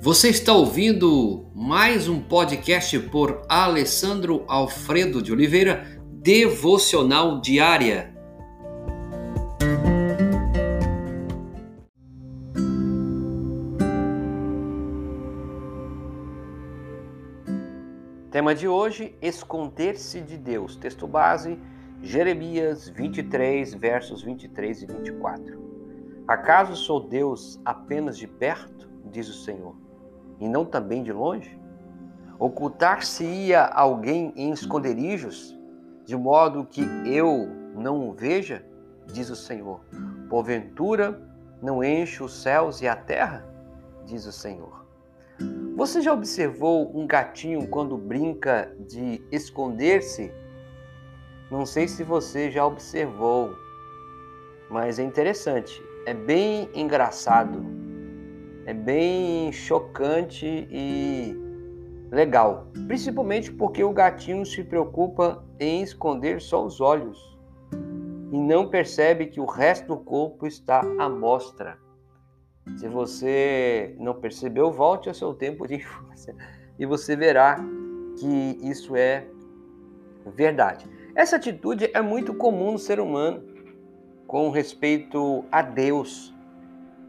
Você está ouvindo mais um podcast por Alessandro Alfredo de Oliveira, Devocional Diária. Tema de hoje: Esconder-se de Deus. Texto base: Jeremias 23, versos 23 e 24. Acaso sou Deus apenas de perto, diz o Senhor, e não também de longe? Ocultar-se-ia alguém em esconderijos, de modo que eu não o veja, diz o Senhor. Porventura não enche os céus e a terra, diz o Senhor. Você já observou um gatinho quando brinca de esconder-se não sei se você já observou, mas é interessante. É bem engraçado, é bem chocante e legal. Principalmente porque o gatinho se preocupa em esconder só os olhos e não percebe que o resto do corpo está à mostra. Se você não percebeu, volte ao seu tempo de infância e você verá que isso é verdade. Essa atitude é muito comum no ser humano com respeito a Deus.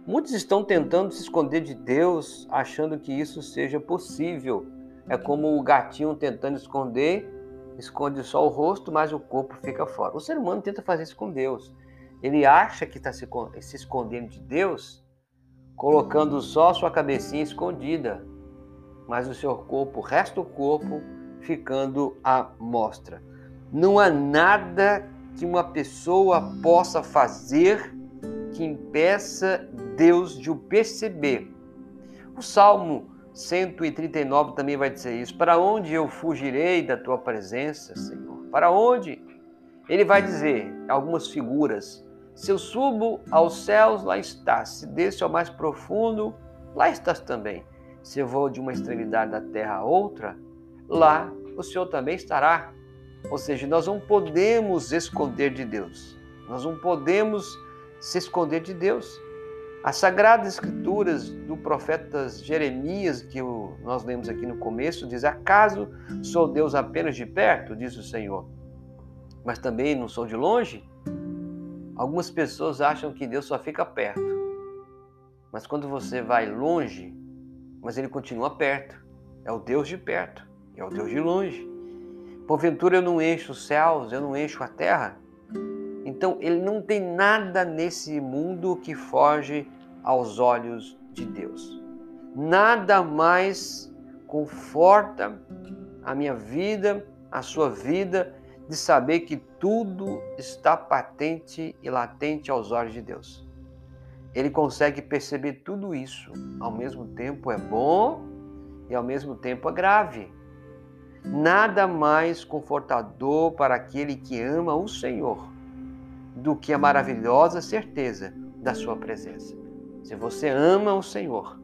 Muitos estão tentando se esconder de Deus, achando que isso seja possível. É como o gatinho tentando esconder, esconde só o rosto, mas o corpo fica fora. O ser humano tenta fazer isso com Deus. Ele acha que está se, se escondendo de Deus, colocando só sua cabecinha escondida, mas o seu corpo, o resto do corpo, ficando à mostra. Não há nada que uma pessoa possa fazer que impeça Deus de o perceber. O Salmo 139 também vai dizer isso. Para onde eu fugirei da tua presença, Senhor? Para onde? Ele vai dizer algumas figuras. Se eu subo aos céus, lá estás. Se desço ao mais profundo, lá estás também. Se eu vou de uma extremidade da terra a outra, lá o Senhor também estará. Ou seja, nós não podemos esconder de Deus. Nós não podemos se esconder de Deus. As Sagradas Escrituras do profeta Jeremias, que nós lemos aqui no começo, diz: Acaso sou Deus apenas de perto? Diz o Senhor. Mas também não sou de longe? Algumas pessoas acham que Deus só fica perto. Mas quando você vai longe, mas ele continua perto. É o Deus de perto, é o Deus de longe. Porventura eu não encho os céus, eu não encho a terra. Então ele não tem nada nesse mundo que foge aos olhos de Deus. Nada mais conforta a minha vida, a sua vida, de saber que tudo está patente e latente aos olhos de Deus. Ele consegue perceber tudo isso, ao mesmo tempo é bom e ao mesmo tempo é grave. Nada mais confortador para aquele que ama o Senhor do que a maravilhosa certeza da sua presença. Se você ama o Senhor,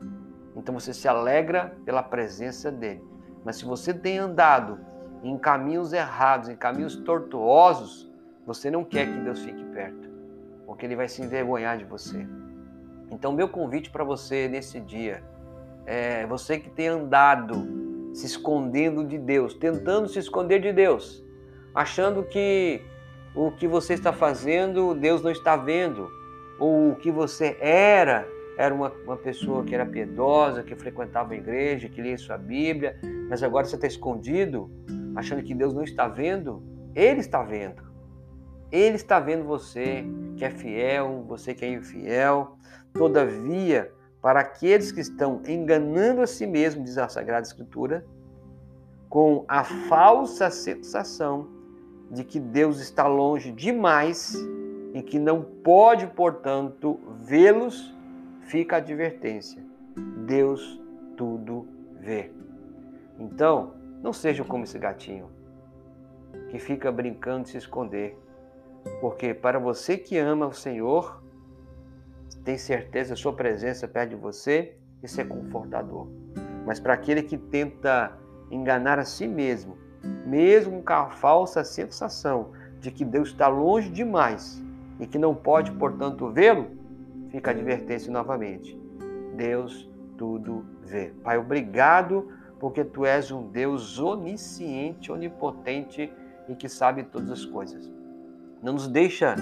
então você se alegra pela presença dele. Mas se você tem andado em caminhos errados, em caminhos tortuosos, você não quer que Deus fique perto, porque ele vai se envergonhar de você. Então, meu convite para você nesse dia é você que tem andado se escondendo de Deus, tentando se esconder de Deus, achando que o que você está fazendo Deus não está vendo, ou o que você era era uma, uma pessoa que era piedosa, que frequentava a igreja, que lia sua Bíblia, mas agora você está escondido, achando que Deus não está vendo. Ele está vendo. Ele está vendo você que é fiel, você que é infiel. Todavia, para aqueles que estão enganando a si mesmo, diz a Sagrada Escritura, com a falsa sensação de que Deus está longe demais e que não pode, portanto, vê-los, fica a advertência. Deus tudo vê. Então, não seja como esse gatinho que fica brincando de se esconder, porque para você que ama o Senhor, tem certeza, sua presença perto de você, isso é confortador. Mas para aquele que tenta enganar a si mesmo, mesmo com a falsa sensação de que Deus está longe demais e que não pode, portanto, vê-lo, fica a advertência novamente. Deus tudo vê. Pai, obrigado porque tu és um Deus onisciente, onipotente e que sabe todas as coisas. Não nos deixa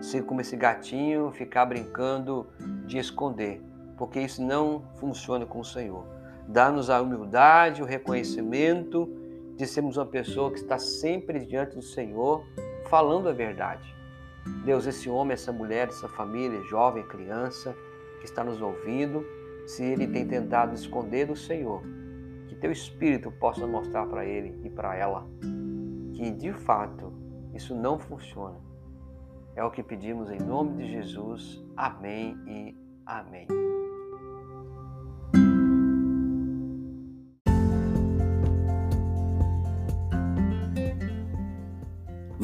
ser como esse gatinho, ficar brincando de esconder, porque isso não funciona com o Senhor. Dá-nos a humildade, o reconhecimento de sermos uma pessoa que está sempre diante do Senhor, falando a verdade. Deus, esse homem, essa mulher, essa família, jovem, criança, que está nos ouvindo, se ele tem tentado esconder do Senhor, que teu Espírito possa mostrar para ele e para ela que de fato isso não funciona. É o que pedimos em nome de Jesus. Amém e amém.